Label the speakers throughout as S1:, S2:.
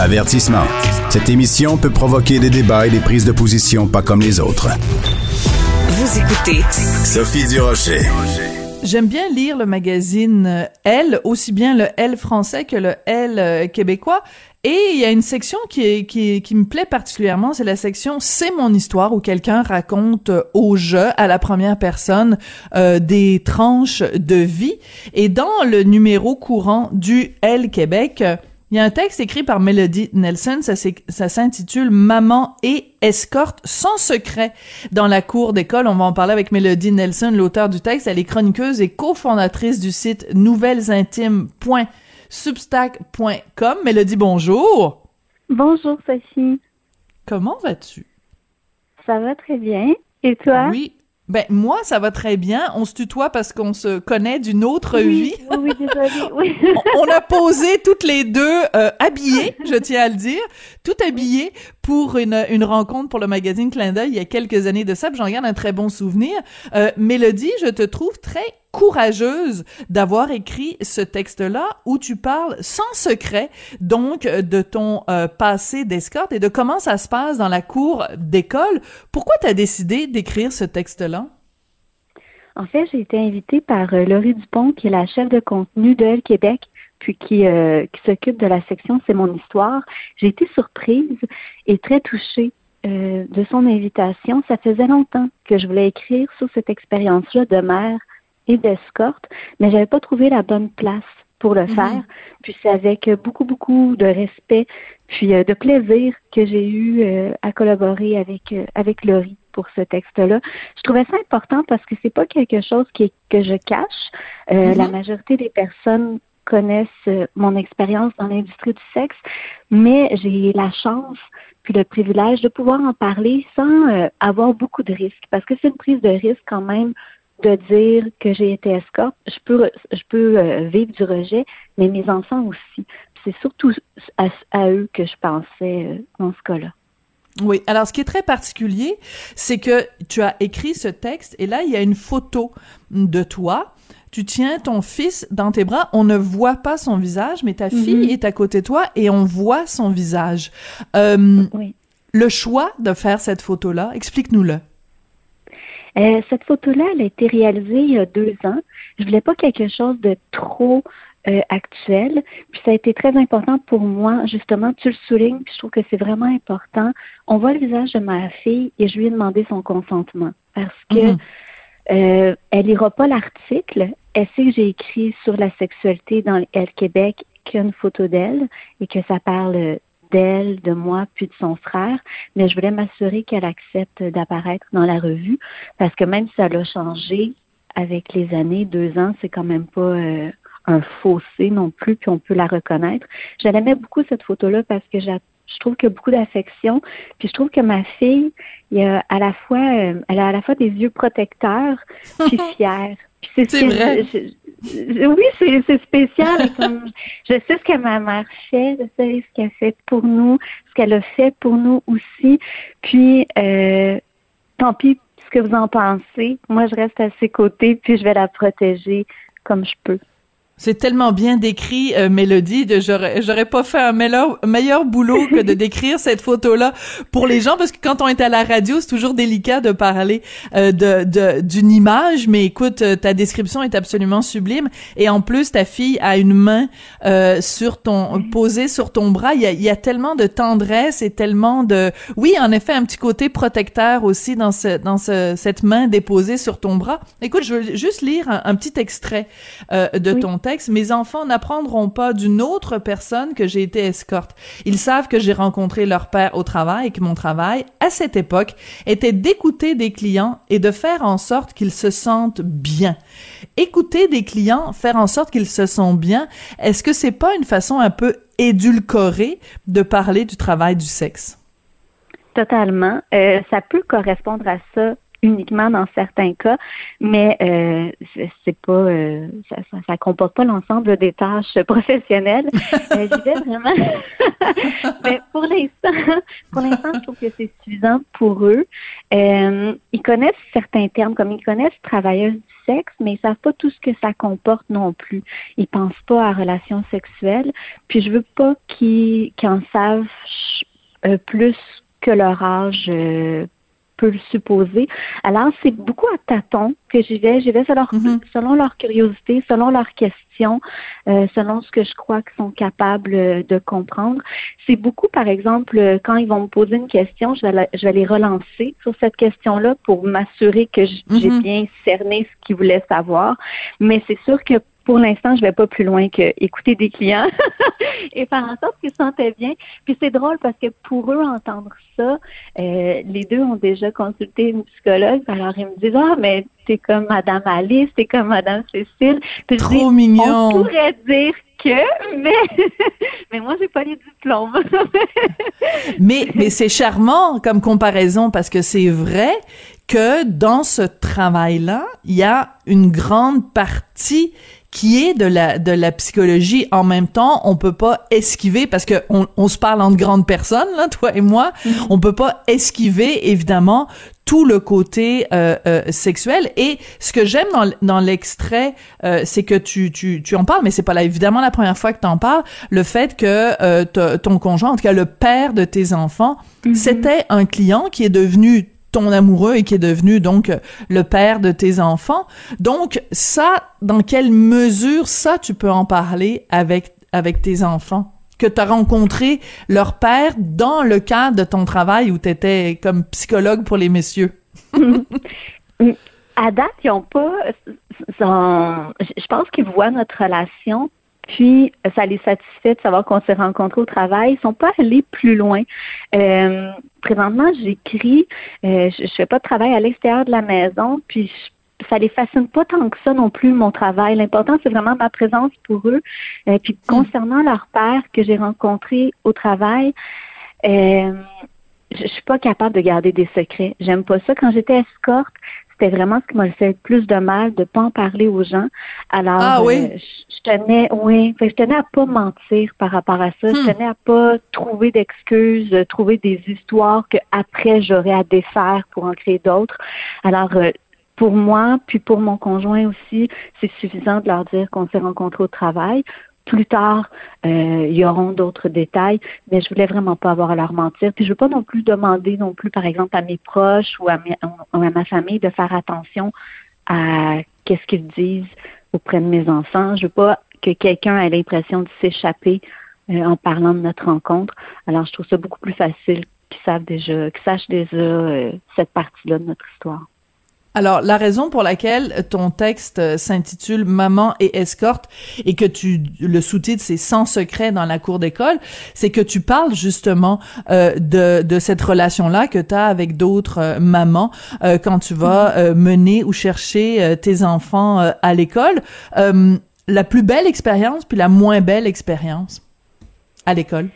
S1: Avertissement. Cette émission peut provoquer des débats et des prises de position pas comme les autres.
S2: Vous écoutez
S1: Sophie Durocher.
S3: J'aime bien lire le magazine euh, Elle, aussi bien le Elle français que le Elle euh, québécois. Et il y a une section qui, qui, qui me plaît particulièrement, c'est la section C'est mon histoire où quelqu'un raconte euh, au jeu, à la première personne, des tranches de vie. Et dans le numéro courant du Elle Québec, il y a un texte écrit par Melody Nelson, ça, s'intitule Maman et escorte sans secret dans la cour d'école. On va en parler avec Melody Nelson, l'auteur du texte. Elle est chroniqueuse et cofondatrice du site nouvellesintimes.substack.com. Mélodie, bonjour.
S4: Bonjour Sophie.
S3: Comment vas-tu?
S4: Ça va très bien. Et toi?
S3: Oui, ben moi, ça va très bien. On se tutoie parce qu'on se connaît d'une autre vie.
S4: Oui, oui,
S3: on, a posé toutes les deux euh, habillées, je tiens à le dire, tout habillées pour une, une rencontre pour le magazine Clin d'œil il y a quelques années de ça. J'en garde un très bon souvenir. Euh, Mélodie, je te trouve très courageuse d'avoir écrit ce texte-là où tu parles sans secret donc de ton euh, passé d'escorte et de comment ça se passe dans la cour d'école. Pourquoi tu as décidé d'écrire ce texte-là?
S4: En fait, j'ai été invitée par euh, Laurie Dupont, qui est la chef de contenu de Québec, puis qui, euh, qui s'occupe de la section C'est mon histoire. J'ai été surprise et très touchée de son invitation. Ça faisait longtemps que je voulais écrire sur cette expérience-là de mère et d'escorte, mais j'avais pas trouvé la bonne place pour le mhm. faire. Puis c'est avec beaucoup, beaucoup de respect, puis euh, de plaisir que j'ai eu euh, à collaborer avec euh, avec Laurie pour ce texte-là. Je trouvais ça important parce que c'est pas quelque chose qui que je cache. Mhm. La majorité des personnes connaissent mon expérience dans l'industrie du sexe, mais j'ai la chance puis le privilège de pouvoir en parler sans avoir beaucoup de risques, parce que c'est une prise de risque quand même de dire que j'ai été escorte. Je peux, je peux euh, vivre du rejet, mais mes enfants aussi. C'est surtout à, eux que je pensais euh, dans ce cas-là.
S3: Oui. Alors, ce qui est très particulier, c'est que tu as écrit ce texte et là, il y a une photo de toi. Tu tiens ton fils dans tes bras. On ne voit pas son visage, mais ta fille mm-hmm. est à côté de toi et on voit son visage. Euh, oui. Le choix de faire cette photo-là, explique-nous-le.
S4: Euh, cette photo-là, elle a été réalisée il y a deux ans. Je voulais pas quelque chose de trop euh, actuel. Puis ça a été très important pour moi, justement, tu le soulignes, puis je trouve que c'est vraiment important. On voit le visage de ma fille et je lui ai demandé son consentement parce que mhm. euh, elle lira pas l'article. Elle sait que j'ai écrit sur la sexualité dans le Québec qu'il y a une photo d'elle et que ça parle d'elle, de moi, puis de son frère, mais je voulais m'assurer qu'elle accepte d'apparaître dans la revue, parce que même si ça l'a changé avec les années, deux ans, c'est quand même pas euh, un fossé non plus, puis on peut la reconnaître. J'aimais beaucoup cette photo-là parce que je trouve qu'il y a beaucoup d'affection, puis je trouve que ma fille, il y a à la fois, euh, elle a à la fois des yeux protecteurs, puis fiers.
S3: C'est vrai.
S4: Oui, c'est spécial. je sais ce que ma mère fait, je sais ce qu'elle fait pour nous, ce qu'elle a fait pour nous aussi. Puis, euh, tant pis ce que vous en pensez. Moi, je reste à ses côtés, puis je vais la protéger comme je peux.
S3: C'est tellement bien décrit, euh, Mélodie, de j'aurais j'aurais pas fait un meilleur, meilleur boulot que de décrire cette photo-là pour les gens, parce que quand on est à la radio, c'est toujours délicat de parler euh, de d'une image, mais écoute, euh, ta description est absolument sublime, et en plus, ta fille a une main euh, sur ton posée sur ton bras. Il y a, il y a tellement de tendresse et tellement de, oui, en effet, un petit côté protecteur aussi dans ce dans ce, cette main déposée sur ton bras. Écoute, je veux juste lire un, petit extrait de ton mes enfants n'apprendront pas d'une autre personne que j'ai été escorte. Ils savent que j'ai rencontré leur père au travail et que mon travail, à cette époque, était d'écouter des clients et de faire en sorte qu'ils se sentent bien. écouter des clients, faire en sorte qu'ils se sentent bien, est-ce que c'est pas une façon un peu édulcorée de parler du travail du sexe?
S4: Totalement. Euh, ça peut correspondre à ça uniquement dans certains cas, mais euh, c'est pas euh, ça, ça, comporte pas l'ensemble des tâches professionnelles. euh, J'y vais vraiment. mais pour l'instant, pour l'instant, je trouve que c'est suffisant pour eux. Euh, ils connaissent certains termes, comme ils connaissent travailleuse du sexe, mais ils savent pas tout ce que ça comporte non plus. Ils pensent pas à relations sexuelles. Puis je veux pas qu'ils en savent euh, plus que leur âge euh, peut le supposer. Alors, c'est beaucoup à tâtons que j'y vais. J'y vais selon, mm-hmm. selon leur curiosité, selon leurs questions, euh, selon ce que je crois qu'ils sont capables euh, de comprendre. C'est beaucoup, par exemple, euh, quand ils vont me poser une question, je vais, je vais les relancer sur cette question-là pour m'assurer que j'ai mm-hmm. bien cerné ce qu'ils voulaient savoir. Mais c'est sûr que pour l'instant, je vais pas plus loin que écouter des clients et faire en sorte qu'ils se sentaient bien. Puis c'est drôle parce que pour eux entendre ça, euh, les deux ont déjà consulté une psychologue. Alors ils me disent ah mais t'es comme Madame Alice, t'es comme Madame Cécile.
S3: Trop mignon.
S4: On pourrait dire que, mais, mais moi, j'ai pas les diplômes.
S3: mais, mais c'est charmant comme comparaison parce que c'est vrai que dans ce travail-là, il y a une grande partie qui est de la de la psychologie en même temps on peut pas esquiver parce que on, on se parle entre grandes personnes là toi et moi mm-hmm. on peut pas esquiver évidemment tout le côté euh, euh, sexuel et ce que j'aime dans, dans l'extrait euh, c'est que tu, tu tu en parles mais c'est pas là évidemment la première fois que tu en parles le fait que euh, ton conjoint en tout cas le père de tes enfants mm-hmm. c'était un client qui est devenu ton amoureux et qui est devenu donc le père de tes enfants. Donc ça, dans quelle mesure ça tu peux en parler avec avec tes enfants? que tu as rencontré leur père dans le cadre de ton travail où tu étais comme psychologue pour les messieurs?
S4: à date, ils n'ont pas. Je pense qu'ils voient notre relation puis, ça les satisfait de savoir qu'on s'est rencontrés au travail. Ils sont pas allés plus loin. Euh, présentement, j'écris. Euh, je, je fais pas de travail à l'extérieur de la maison. Puis, ça les fascine pas tant que ça non plus mon travail. L'important c'est vraiment ma présence pour eux. Euh, puis hmm. concernant leur père que j'ai rencontré au travail, euh, je suis pas capable de garder des secrets. J'aime pas ça. Quand j'étais escorte, c'était vraiment ce qui m'a fait le plus de mal de pas en parler aux gens. Alors,
S3: ah, oui?
S4: Euh, je, tenais, oui, je tenais à pas mentir par rapport à ça. Je hmm. tenais à pas trouver d'excuses, euh, trouver des histoires que après j'aurais à défaire pour en créer d'autres. Alors, euh, pour moi, puis pour mon conjoint aussi, c'est suffisant de leur dire qu'on s'est rencontrés au travail plus tard, euh, il y auront d'autres détails, mais je voulais vraiment pas avoir à leur mentir. Puis je veux pas non plus demander non plus, par exemple, à mes proches ou à, ma famille de faire attention à qu'est-ce qu'ils disent auprès de mes enfants. Je veux pas que quelqu'un ait l'impression de s'échapper euh, en parlant de notre rencontre. Alors je trouve ça beaucoup plus facile qu'ils savent déjà, qu'ils sachent déjà euh, cette partie-là de notre histoire.
S3: Alors, la raison pour laquelle ton texte euh, s'intitule Maman et escorte et que tu le sous-titre c'est Sans secret dans la cour d'école, c'est que tu parles justement euh, de, de cette relation-là que tu as avec d'autres euh, mamans euh, quand tu vas mm-hmm. mener ou chercher tes enfants à l'école. la plus belle expérience puis la moins belle expérience à l'école?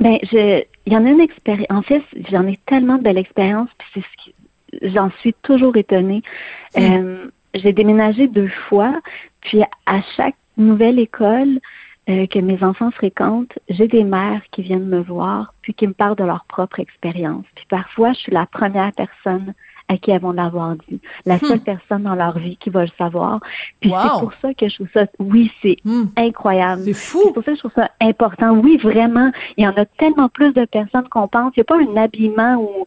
S4: Ben, je, il y en a une expérience. En fait, j'en ai tellement de belles expériences, puis c'est ce qui, j'en suis toujours étonnée. Hmm. Euh, j'ai déménagé deux fois, puis à chaque nouvelle école euh, que mes enfants fréquentent, j'ai des mères qui viennent me voir, puis qui me parlent de leur propre expérience. Puis parfois, je suis la première personne à qui elles vont l'avoir dit. La hmm. seule personne dans leur vie qui va le savoir. Puis c'est pour ça que je trouve ça, oui, c'est hmm. incroyable.
S3: C'est fou.
S4: C'est pour ça que je trouve ça important. Oui, vraiment. Il y en a tellement plus de personnes qu'on pense. Il n'y a pas un habillement où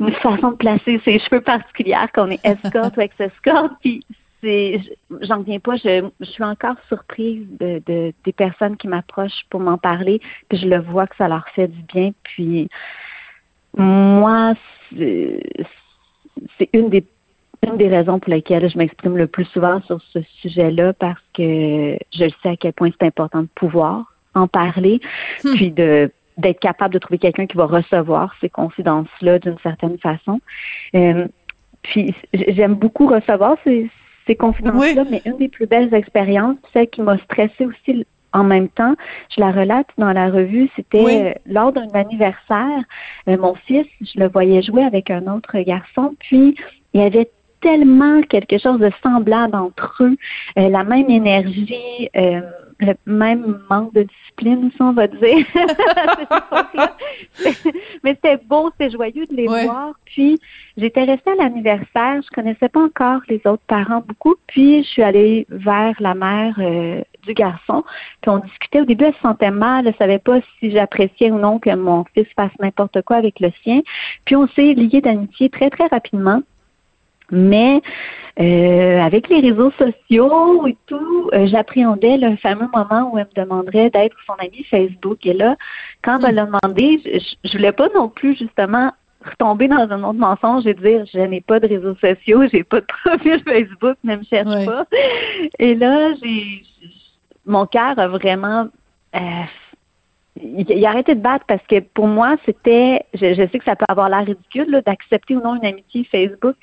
S4: une façon de placer ses cheveux particulière qu'on est escorte ou ex-escorte. Puis c'est, j'en viens pas. Je, je, suis encore surprise de, de des personnes qui m'approchent pour m'en parler. Puis je le vois que ça leur fait du bien. Puis moi, c'est, c'est une des une des raisons pour lesquelles je m'exprime le plus souvent sur ce sujet-là parce que je sais à quel point c'est important de pouvoir en parler, hmm. puis de d'être capable de trouver quelqu'un qui va recevoir ces confidences-là d'une certaine façon. Euh, puis j'aime beaucoup recevoir ces, ces confidences-là, mais une des plus belles expériences, celle qui m'a stressée aussi en même temps, je la relate dans la revue, c'était euh, lors d'un anniversaire, euh, mon fils, je le voyais jouer avec un autre garçon, puis il y avait tellement quelque chose de semblable entre eux, euh, la même énergie, le même manque de discipline, si on va dire. Mais c'était beau, c'était joyeux de les voir. Puis j'étais restée à l'anniversaire, je connaissais pas encore les autres parents beaucoup, puis je suis allée vers la mère euh, du garçon, puis on discutait. Au début, elle se sentait mal, elle savait pas si j'appréciais ou non que mon fils fasse n'importe quoi avec le sien. Puis on s'est liés d'amitié très, très rapidement. Mais euh, avec les réseaux sociaux et tout, euh, j'appréhendais le fameux moment où elle me demanderait d'être son amie Facebook. Et là, quand elle l'a demandé, je, je voulais pas non plus justement retomber dans un autre mensonge et dire je n'ai pas de réseaux sociaux, j'ai pas de profil Facebook, ne me cherche pas. Et là, j'ai mon cœur a vraiment euh, il, a arrêté de battre parce que pour moi, c'était, je, sais que ça peut avoir l'air ridicule d'accepter ou non une amitié Facebook,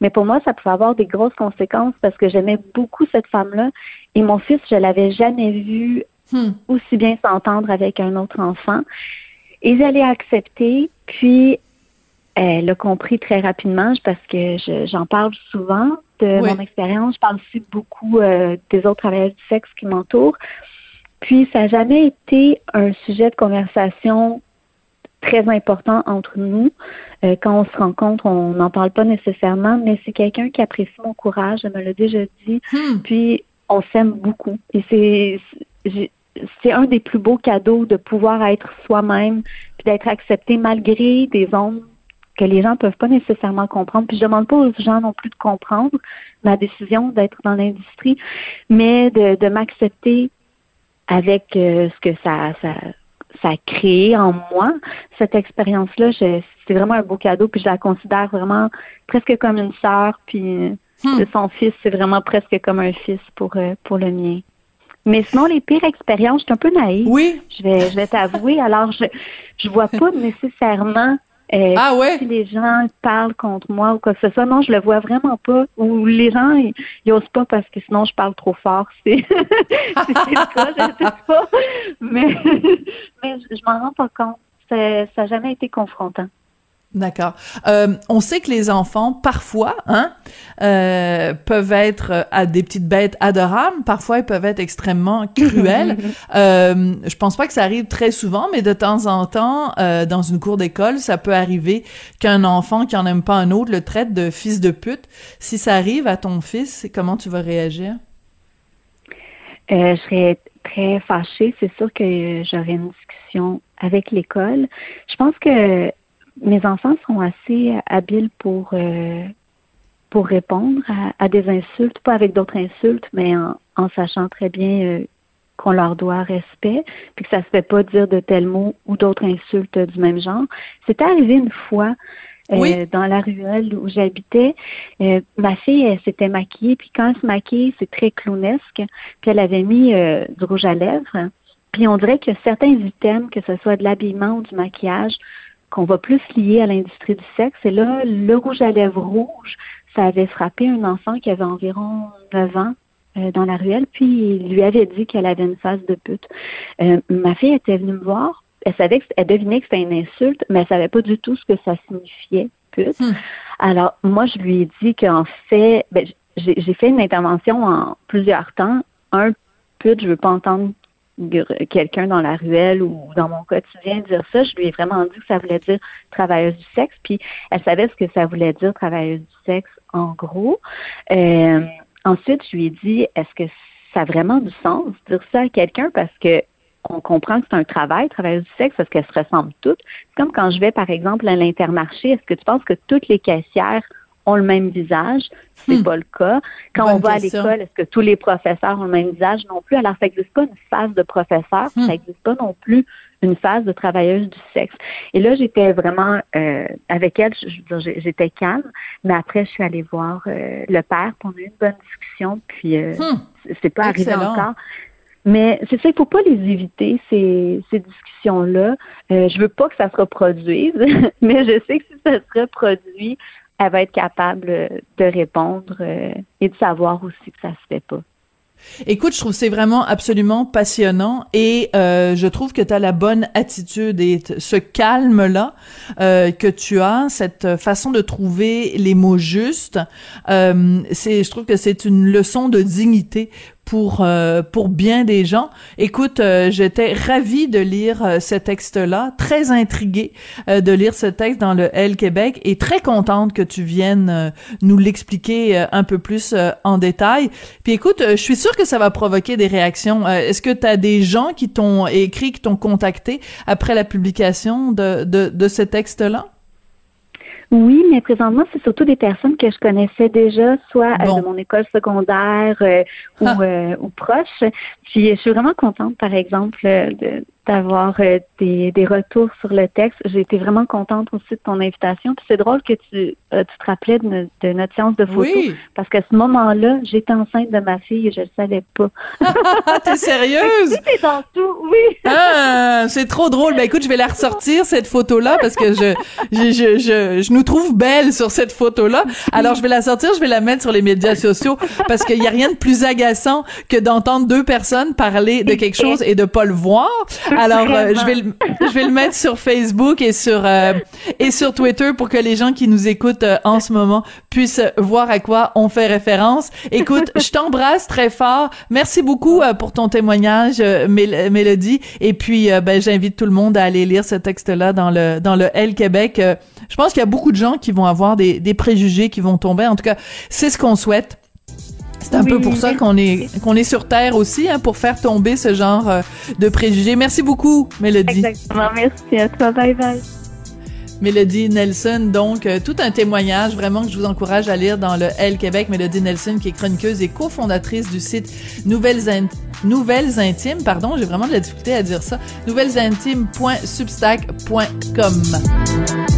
S4: mais pour moi, ça pouvait avoir des grosses conséquences parce que j'aimais beaucoup cette femme-là et mon fils, je l'avais jamais vu hmm. aussi bien s'entendre avec un autre enfant. Et j'allais accepter, puis elle a compris très rapidement parce que j'en parle souvent de mon expérience. Je parle aussi beaucoup euh, des autres travailleurs du sexe qui m'entourent. Puis, ça n'a jamais été un sujet de conversation très important entre nous. Euh, quand on se rencontre, on n'en parle pas nécessairement, mais c'est quelqu'un qui apprécie mon courage, je me l'ai déjà dit. Hmm. Puis, on s'aime beaucoup. Et c'est c'est un des plus beaux cadeaux de pouvoir être soi-même, puis d'être accepté malgré des ondes que les gens peuvent pas nécessairement comprendre. Puis je demande pas aux gens non plus de comprendre ma décision d'être dans l'industrie, mais de, de m'accepter avec euh, ce que ça, ça, ça a créé en moi. Cette expérience-là, c'est vraiment un beau cadeau, puis je la considère vraiment presque comme une sœur, puis hmm. son fils, c'est vraiment presque comme un fils pour, euh, pour le mien. Mais sinon, les pires expériences, je suis un peu naïve.
S3: Oui.
S4: Je vais, je vais t'avouer. Alors, je, je vois pas nécessairement euh,
S3: ah ouais?
S4: Si les gens parlent contre moi ou quoi que ce soit, non, je le vois vraiment pas. Ou les gens, ils, osent pas parce que sinon je parle trop fort. C'est le cas, je sais pas. Mais, mais je, je m'en rends pas compte. Ça n'a jamais été confrontant.
S3: D'accord. Euh, on sait que les enfants, parfois, hein, euh, peuvent être euh, à des petites bêtes adorables. Parfois, ils peuvent être extrêmement cruels. je pense pas que ça arrive très souvent, mais de temps en temps, dans une cour d'école, ça peut arriver qu'un enfant qui en aime pas un autre le traite de fils de pute. Si ça arrive à ton fils, comment tu vas réagir?
S4: Je serais très fâchée. C'est sûr que j'aurais une discussion avec l'école. Je pense que mes enfants sont assez habiles pour euh, pour répondre à, des insultes, pas avec d'autres insultes, mais en, sachant très bien euh, qu'on leur doit respect, puis que ça se fait pas dire de tels mots ou d'autres insultes du même genre. C'est arrivé une fois euh, dans la ruelle où j'habitais. ma fille, elle s'était maquillée, puis quand elle se maquille, c'est très clownesque, puis elle avait mis du rouge à lèvres. Puis on dirait que certains items, que ce soit de l'habillement ou du maquillage, qu'on va plus lier à l'industrie du sexe. Et là, le rouge à lèvres rouge, ça avait frappé un enfant qui avait environ 9 ans euh, dans la ruelle, puis il lui avait dit qu'elle avait une face de pute. Euh, ma fille était venue me voir, elle savait que, elle devinait que c'était une insulte, mais elle savait pas du tout ce que ça signifiait, pute. Hmm. Alors, moi, je lui ai dit qu'en fait, ben, j'ai fait une intervention en plusieurs temps. Un, pute, je veux pas entendre quelqu'un dans la ruelle ou dans mon quotidien dire ça, je lui ai vraiment dit que ça voulait dire travailleuse du sexe, puis elle savait ce que ça voulait dire travailleuse du sexe en gros. Euh, ensuite, je lui ai dit, est-ce que ça a vraiment du sens dire ça à quelqu'un parce que on comprend que c'est un travail, travailleuse du sexe, parce qu'elles se ressemblent toutes. C'est comme quand je vais, par exemple, à l'intermarché, est-ce que tu penses que toutes les caissières ont le même visage. C'est hmm. pas le cas. Quand on va à l'école, est-ce que tous les professeurs ont le même visage? Non plus. Alors, ça n'existe pas une phase de professeur, hmm. ça n'existe pas non plus une phase de travailleuse du sexe. Et là, j'étais vraiment euh, avec elle, j'étais calme, mais après, je suis allée voir euh, le père, pour on a eu une bonne discussion, puis euh, hmm. c'est pas arrivé encore. Mais c'est ça, il faut pas les éviter, ces, ces discussions-là. Euh, je veux pas que ça se reproduise, mais je sais que si ça se reproduit, elle va être capable de répondre et de savoir aussi que ça se fait pas.
S3: Écoute, je trouve c'est vraiment absolument passionnant et euh, je trouve que tu as la bonne attitude et ce calme-là euh, que tu as, cette façon de trouver les mots justes, euh, c'est, je trouve que c'est une leçon de dignité pour euh, pour bien des gens. Écoute, euh, j'étais ravie de lire euh, ce texte-là, très intriguée de lire ce texte dans le L Québec et très contente que tu viennes nous l'expliquer un peu plus en détail. Puis écoute, je suis sûre que ça va provoquer des réactions. Est-ce que tu as des gens qui t'ont écrit, qui t'ont contacté après la publication de de, de ce texte-là?
S4: Oui, mais présentement, c'est surtout des personnes que je connaissais déjà, soit euh, de mon école secondaire euh, ou, ah. euh, ou proche. Puis je suis vraiment contente, par exemple, de, d'avoir euh, des, des, retours sur le texte. J'ai été vraiment contente aussi de ton invitation. Puis c'est drôle que tu, euh, tu te rappelais de, de, notre séance de photo. Oui. Parce qu'à ce moment-là, j'étais enceinte de ma fille et je le savais pas.
S3: T'es sérieuse?
S4: T'es dans tout, oui.
S3: ah, c'est trop drôle. Ben écoute, je vais la ressortir, cette photo-là, parce que je, je, je, je, je nous trouve belle sur cette photo-là. Alors je vais la sortir, je vais la mettre sur les médias sociaux, parce qu'il y a rien de plus agaçant que d'entendre deux personnes parler de quelque chose et de pas le voir. Alors, euh, je vais le, je vais le mettre sur Facebook et sur euh, et sur Twitter pour que les gens qui nous écoutent euh, en ce moment puissent voir à quoi on fait référence. Écoute, je t'embrasse très fort. Merci beaucoup pour ton témoignage, Mélodie. Et puis, ben, j'invite tout le monde à aller lire ce texte-là dans le dans le L Québec. je pense qu'il y a beaucoup de gens qui vont avoir des, des préjugés qui vont tomber. En tout cas, c'est ce qu'on souhaite. C'est un peu pour ça qu'on est qu'on est sur Terre aussi, hein, pour faire tomber ce genre euh, de préjugés. Merci beaucoup, Mélodie.
S4: Exactement. Merci à toi. Bye bye.
S3: Mélodie Nelson, donc euh, tout un témoignage vraiment que je vous encourage à lire dans le L Québec. Mélodie Nelson, qui est chroniqueuse et cofondatrice du site Nouvelles, Nouvelles Intimes. Pardon, j'ai vraiment de la difficulté à dire ça. Nouvellesintimes.substack.com.